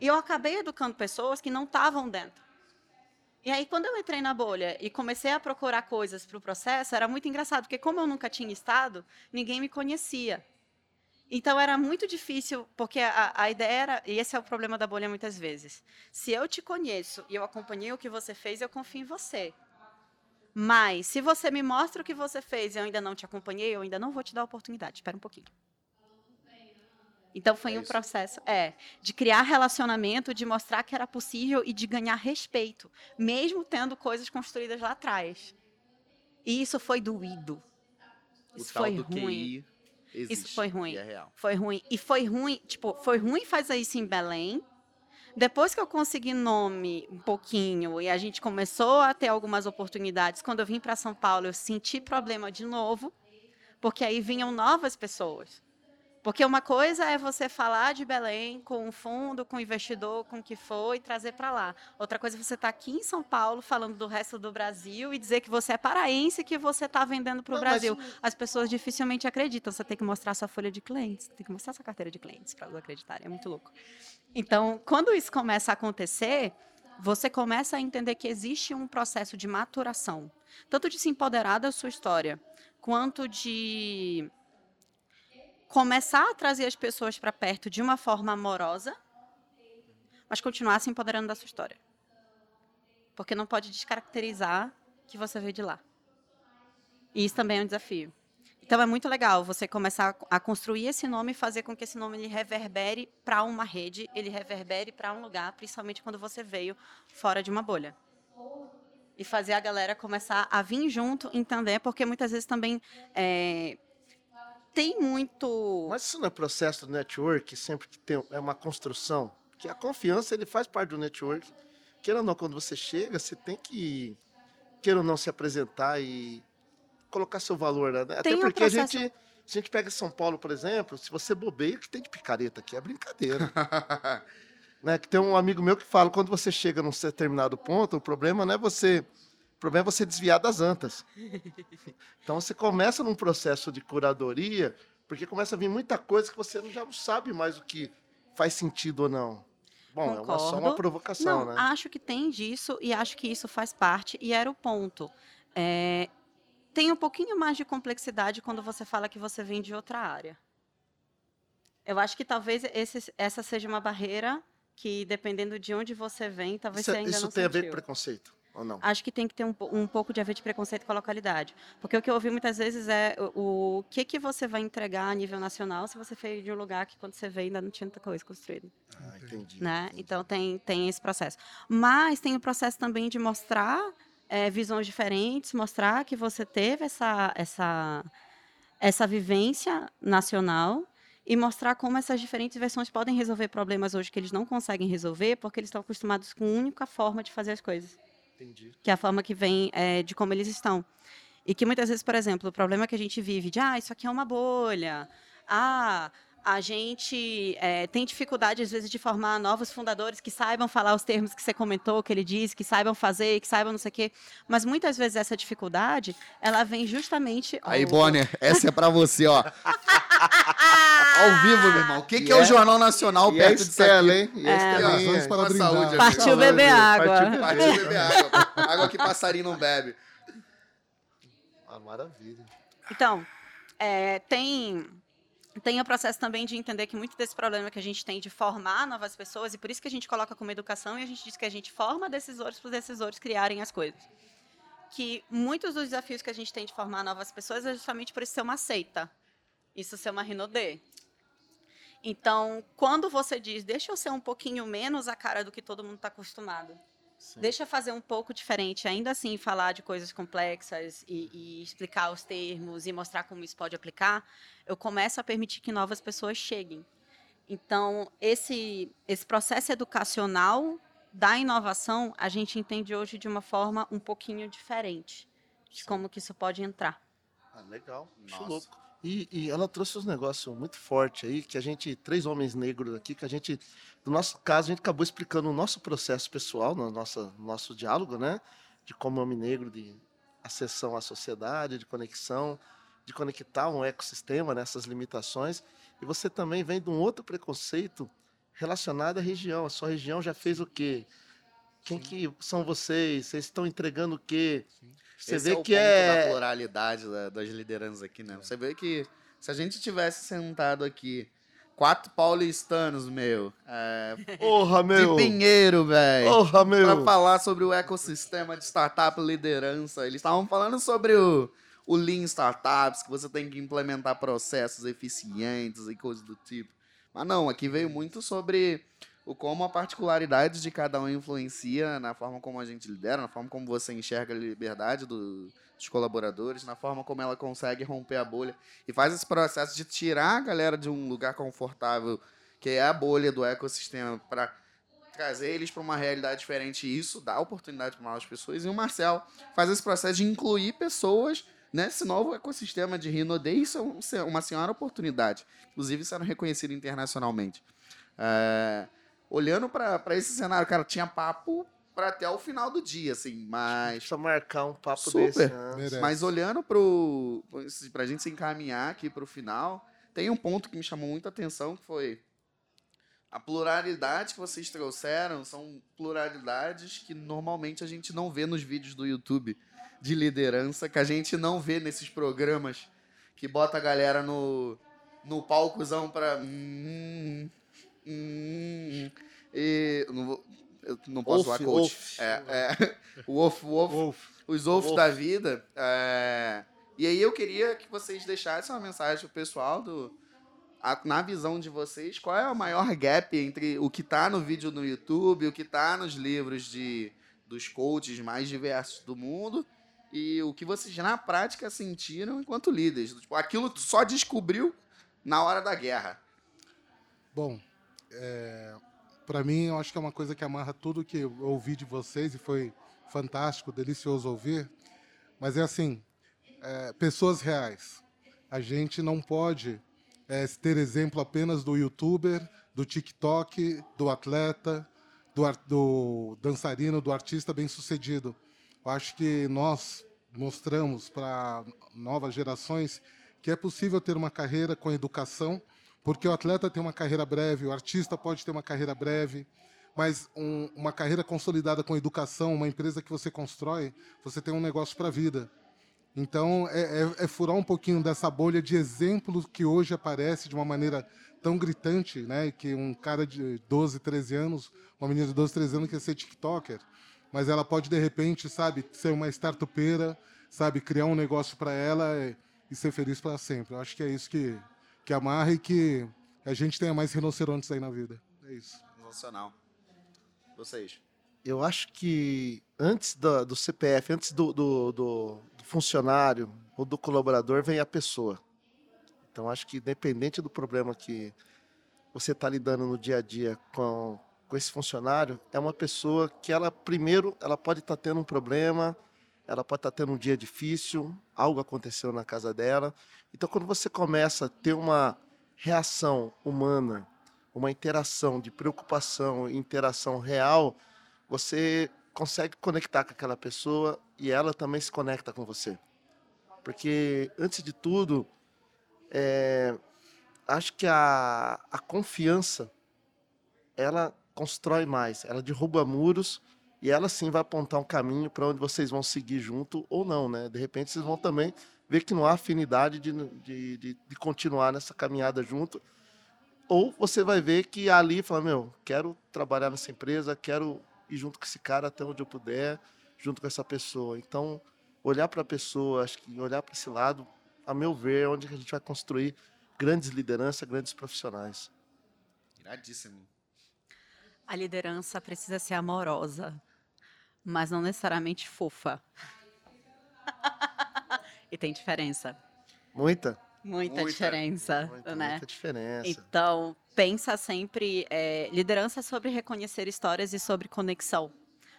E eu acabei educando pessoas que não estavam dentro. E aí, quando eu entrei na bolha e comecei a procurar coisas para o processo, era muito engraçado, porque como eu nunca tinha estado, ninguém me conhecia. Então, era muito difícil, porque a, a ideia era, e esse é o problema da bolha muitas vezes, se eu te conheço e eu acompanhei o que você fez, eu confio em você. Mas, se você me mostra o que você fez e eu ainda não te acompanhei, eu ainda não vou te dar a oportunidade. Espera um pouquinho. Então foi é um processo, é, de criar relacionamento, de mostrar que era possível e de ganhar respeito, mesmo tendo coisas construídas lá atrás. E isso foi doído. Isso foi ruim. Existe, isso foi ruim. É foi ruim. E foi ruim, tipo, foi ruim fazer isso em Belém. Depois que eu consegui nome um pouquinho e a gente começou a ter algumas oportunidades, quando eu vim para São Paulo, eu senti problema de novo, porque aí vinham novas pessoas. Porque uma coisa é você falar de Belém com um fundo, com um investidor, com o que for e trazer para lá. Outra coisa é você estar tá aqui em São Paulo falando do resto do Brasil e dizer que você é paraense e que você está vendendo para o Brasil. Mas... As pessoas dificilmente acreditam. Você tem que mostrar sua folha de clientes, tem que mostrar sua carteira de clientes para elas acreditarem. É muito louco. Então, quando isso começa a acontecer, você começa a entender que existe um processo de maturação, tanto de se empoderar da sua história, quanto de começar a trazer as pessoas para perto de uma forma amorosa, mas continuar se empoderando da sua história. Porque não pode descaracterizar que você veio de lá. E isso também é um desafio. Então é muito legal você começar a construir esse nome e fazer com que esse nome ele reverbere para uma rede, ele reverbere para um lugar, principalmente quando você veio fora de uma bolha. E fazer a galera começar a vir junto, entender, porque muitas vezes também é, tem muito. Mas isso não é processo do network, sempre que tem é uma construção. Que a confiança ele faz parte do network. Queira ou não, quando você chega, você tem que, queira ou não, se apresentar e colocar seu valor, né? Até um porque a processo- gente, se a gente pega São Paulo, por exemplo, se você bobeia, o que tem de picareta aqui é brincadeira. <laughs> né? Que tem um amigo meu que fala, quando você chega num determinado ponto, o problema não é você, o problema é você desviar das antas. Então você começa num processo de curadoria, porque começa a vir muita coisa que você já não sabe mais o que faz sentido ou não. Bom, é uma, só uma Concordo. provocação, Não, né? acho que tem disso e acho que isso faz parte e era o ponto. É, tem um pouquinho mais de complexidade quando você fala que você vem de outra área. Eu acho que talvez esse- essa seja uma barreira que, dependendo de onde você vem, talvez Isso, você ainda isso não tem a ver com sentiu. preconceito, ou não? Acho que tem que ter um, um pouco de a ver de preconceito com a localidade. Porque o que eu ouvi muitas vezes é o, o que, que você vai entregar a nível nacional se você veio de um lugar que, quando você veio, ainda não tinha tanta coisa construída Ah, entendi. né? entendi. Então tem, tem esse processo. Mas tem o processo também de mostrar eh, visões diferentes, mostrar que você teve essa, essa, essa vivência nacional e mostrar como essas diferentes versões podem resolver problemas hoje que eles não conseguem resolver porque eles estão acostumados com uma única forma de fazer as coisas entendi. que é a forma que vem eh, de como eles estão. E que muitas vezes, por exemplo, o problema que a gente vive de, ah, isso aqui é uma bolha, ah, a gente eh, tem dificuldade, às vezes, de formar novos fundadores que saibam falar os termos que você comentou, que ele disse, que saibam fazer, que saibam não sei o quê. Mas muitas vezes essa dificuldade, ela vem justamente... Aí, Bonner, essa é pra você, ó. <laughs> Ao vivo, meu irmão. O que, que é o é- Jornal Nacional E a perto disso Estela, hein? E a É. Estelinha. Razões para saúde, amigo. Partiu beber água. partiu beber. Partiu beber água. Água que passarinho não bebe. Ah, maravilha. Então, é, tem tem o processo também de entender que muito desse problema que a gente tem de formar novas pessoas, e por isso que a gente coloca como educação, e a gente diz que a gente forma decisores para os decisores criarem as coisas. Que muitos dos desafios que a gente tem de formar novas pessoas é justamente por isso ser uma seita. Isso ser uma rinodê. Então, quando você diz, deixa eu ser um pouquinho menos a cara do que todo mundo está acostumado, Sim. Deixa eu fazer um pouco diferente, ainda assim falar de coisas complexas e, e explicar os termos e mostrar como isso pode aplicar, eu começo a permitir que novas pessoas cheguem. Então, esse, esse processo educacional da inovação, a gente entende hoje de uma forma um pouquinho diferente de Sim. como que isso pode entrar. Ah, legal. Nossa. louco. E, e ela trouxe uns negócios muito fortes aí, que a gente, três homens negros aqui, que a gente, no nosso caso, a gente acabou explicando o nosso processo pessoal, no nosso, nosso diálogo, né? De como homem negro, de acessão à sociedade, de conexão, de conectar um ecossistema nessas limitações. E você também vem de um outro preconceito relacionado à região. A sua região já fez o quê? Quem que são vocês? Vocês estão entregando o quê? Você Esse vê é o que ponto é. da pluralidade da- das lideranças aqui, né? Você vê que se a gente tivesse sentado aqui quatro paulistanos, meu, é, Porra, meu! de Pinheiro, velho, Porra, pra meu! falar sobre o ecossistema de startup liderança. Eles estavam falando sobre o, o Lean Startups, que você tem que implementar processos eficientes e coisas do tipo. Mas não, aqui veio muito sobre o como a particularidade de cada um influencia na forma como a gente lidera, na forma como você enxerga a liberdade do- dos colaboradores, na forma como ela consegue romper a bolha e faz esse processo de tirar a galera de um lugar confortável, que é a bolha do ecossistema, para trazer eles para uma realidade diferente e isso dá oportunidade para novas pessoas. E o Marcel faz esse processo de incluir pessoas nesse novo ecossistema de Rinode. Isso é um- uma senhora oportunidade, inclusive sendo reconhecido internacionalmente. É, olhando para esse cenário, cara, tinha papo para até o final do dia, assim, mas Precisa marcar um papo Super. desse. né? Merece. mas olhando pro. Pra gente se encaminhar aqui pro final, tem um ponto que me chamou muita atenção, que foi. A pluralidade que vocês trouxeram são pluralidades que normalmente a gente não vê nos vídeos do YouTube de liderança, que a gente não vê nesses programas que bota a galera no, no palcozão pra. hum, hum, e. Não, vou- eu não posso falar coach. Wolf. É, é, o <laughs> Wolf, Wolf, Wolf. os Wolf. da vida, é, E aí eu queria que vocês deixassem uma mensagem pro pessoal do a- na visão de vocês, qual é o maior gap entre o que tá no vídeo no YouTube, o que tá nos livros de dos coaches mais diversos do mundo e o que vocês na prática sentiram enquanto líderes? Tipo, aquilo só descobriu na hora da guerra. Bom, é, para mim, eu acho que é uma coisa que amarra tudo que eu ouvi de vocês e foi fantástico, delicioso ouvir. Mas é assim, é, pessoas reais. A gente não pode é, ter exemplo apenas do youtuber, do TikTok, do atleta, do, do dançarino, do artista bem-sucedido. Eu acho que nós mostramos para novas gerações que é possível ter uma carreira com educação, porque o atleta tem uma carreira breve, o artista pode ter uma carreira breve, mas um- uma carreira consolidada com educação, uma empresa que você constrói, você tem um negócio para a vida. Então, é, é- é furar um pouquinho dessa bolha de exemplos que hoje aparece de uma maneira tão gritante, né? Que um cara de 12, 13 anos, uma menina de 12, 13 anos quer ser TikToker, mas ela pode, de repente, sabe, ser uma startupeira, sabe, criar um negócio para ela e, e ser feliz para sempre. Eu acho que é isso que, que amarra e que a gente tenha mais rinocerontes aí na vida. É isso. Sensacional. Vocês. Eu acho que antes da- do, CPF, antes do, do- do- do funcionário ou do colaborador, vem a pessoa. Então, acho que independente do problema que você está lidando no dia a dia com, com esse funcionário, é uma pessoa que ela, primeiro, ela pode estar tendo um problema, ela pode estar tendo um dia difícil, algo aconteceu na casa dela. Então, quando você começa a ter uma reação humana, uma interação de preocupação, interação real, você consegue conectar com aquela pessoa e ela também se conecta com você. Porque, antes de tudo, é, acho que a, a confiança ela constrói mais, ela derruba muros e ela sim vai apontar um caminho para onde vocês vão seguir junto ou não, né? De repente vocês vão também ver que não há afinidade de, de, de, de continuar nessa caminhada junto. Ou você vai ver que ali fala, meu, quero trabalhar nessa empresa, quero ir junto com esse cara até onde eu puder, junto com essa pessoa. Então, olhar para a pessoa, acho que olhar para esse lado, a meu ver, é onde a gente vai construir grandes lideranças, grandes profissionais. Iradíssimo. A liderança precisa ser amorosa, mas não necessariamente fofa. <laughs> e tem diferença. Muita, Muita, Muita. diferença, muita, né? muita diferença. Então, pensa sempre, é, liderança é sobre reconhecer histórias e sobre conexão.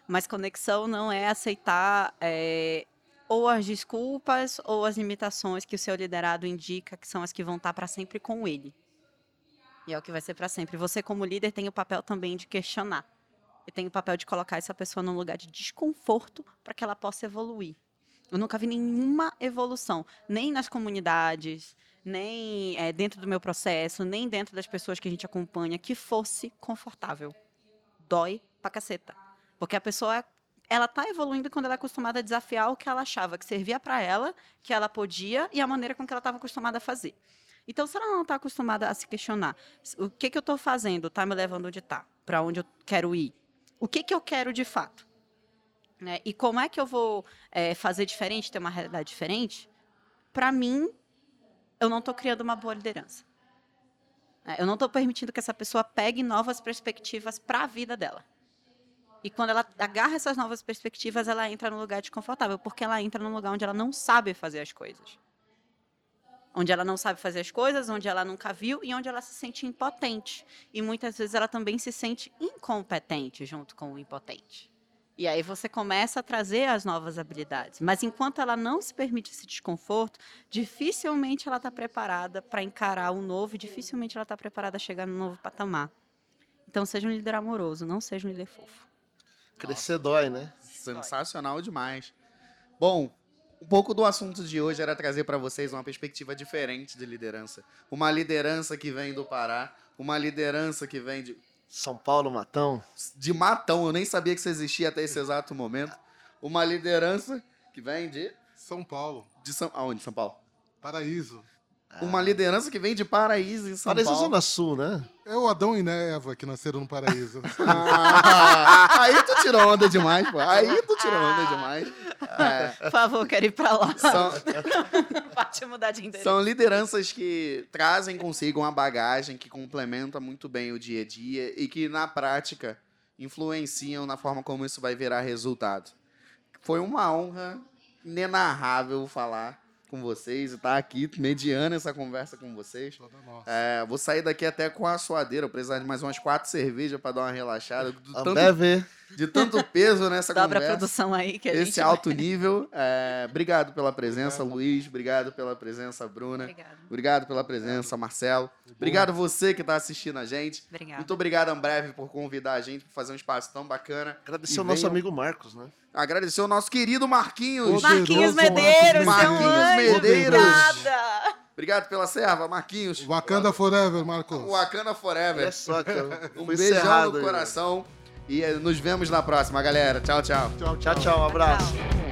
Mas conexão não é aceitar é, ou as desculpas ou as limitações que o seu liderado indica, que são as que vão estar para sempre com ele. E é o que vai ser para sempre. Você, como líder, tem o papel também de questionar. E tem o papel de colocar essa pessoa num lugar de desconforto para que ela possa evoluir. Eu nunca vi nenhuma evolução, nem nas comunidades, nem é, dentro do meu processo, nem dentro das pessoas que a gente acompanha, que fosse confortável. Dói pra caceta. Porque a pessoa, ela tá evoluindo quando ela é acostumada a desafiar o que ela achava que servia para ela, que ela podia e a maneira com que ela estava acostumada a fazer. Então, se ela não está acostumada a se questionar, o que, que eu estou fazendo está me levando onde está, para onde eu quero ir, o que, que eu quero de fato, né? E como é que eu vou é, fazer diferente, ter uma realidade diferente? Para mim, eu não estou criando uma boa liderança. É, Eu não estou permitindo que essa pessoa pegue novas perspectivas para a vida dela. E quando ela agarra essas novas perspectivas, ela entra num lugar desconfortável, porque ela entra num lugar onde ela não sabe fazer as coisas. Onde ela não sabe fazer as coisas, onde ela nunca viu e onde ela se sente impotente. E muitas vezes ela também se sente incompetente junto com o impotente. E aí você começa a trazer as novas habilidades. Mas enquanto ela não se permite esse desconforto, dificilmente ela está preparada para encarar o novo e dificilmente ela está preparada a chegar no novo patamar. Então seja um líder amoroso, não seja um líder fofo. Crescer dói, né? Sensacional demais. Bom, um pouco do assunto de hoje era trazer para vocês uma perspectiva diferente de liderança. Uma liderança que vem do Pará, uma liderança que vem de, São Paulo, Matão. de Matão, eu nem sabia que isso existia até esse exato momento. Uma liderança que vem de, São Paulo, de São, aonde, São Paulo? paraíso. Uma liderança que vem de Paraíso em São Paraíso Paulo. Zona Sul, né? É o Adão e Eva que nasceram no paraíso. <laughs> Ah, aí tu tirou onda demais, pô. Aí tu tirou onda demais. É, Por favor, quero ir pra lá. são, <laughs> Pode mudar de endereço. são lideranças que trazem consigo uma bagagem que complementa muito bem o dia a dia e que, na prática, influenciam na forma como isso vai virar resultado. Foi uma honra inenarrável falar com vocês e estar aqui mediando essa conversa com vocês. Toda nossa. É, vou sair daqui até com a suadeira. Eu precisar de mais umas quatro cervejas para dar uma relaxada. De tanto, Ambev. De tanto peso nessa Dobra a conversa. produção aí que a gente Esse alto nível. É, obrigado pela presença, Luiz. Obrigado pela presença, Bruna. Obrigada. Obrigado pela presença, Marcelo. Obrigado você que está assistindo a gente. Obrigada. Muito obrigado, Ambreve, por convidar a gente para fazer um espaço tão bacana. Agradecer E ao nosso venham- amigo Marcos, né? Agradecer ao nosso querido Marquinhos. Poderoso Marquinhos Medeiros, Marquinhos. Medeiros. Obrigada. Obrigado pela serva, Marquinhos. Wakanda Forever, Marcos. Wakanda Forever. Olha só, cara. Um beijão no aí, coração. E nos vemos na próxima, galera. Tchau, tchau. Tchau, Tchau, tchau. Um abraço. Tchau.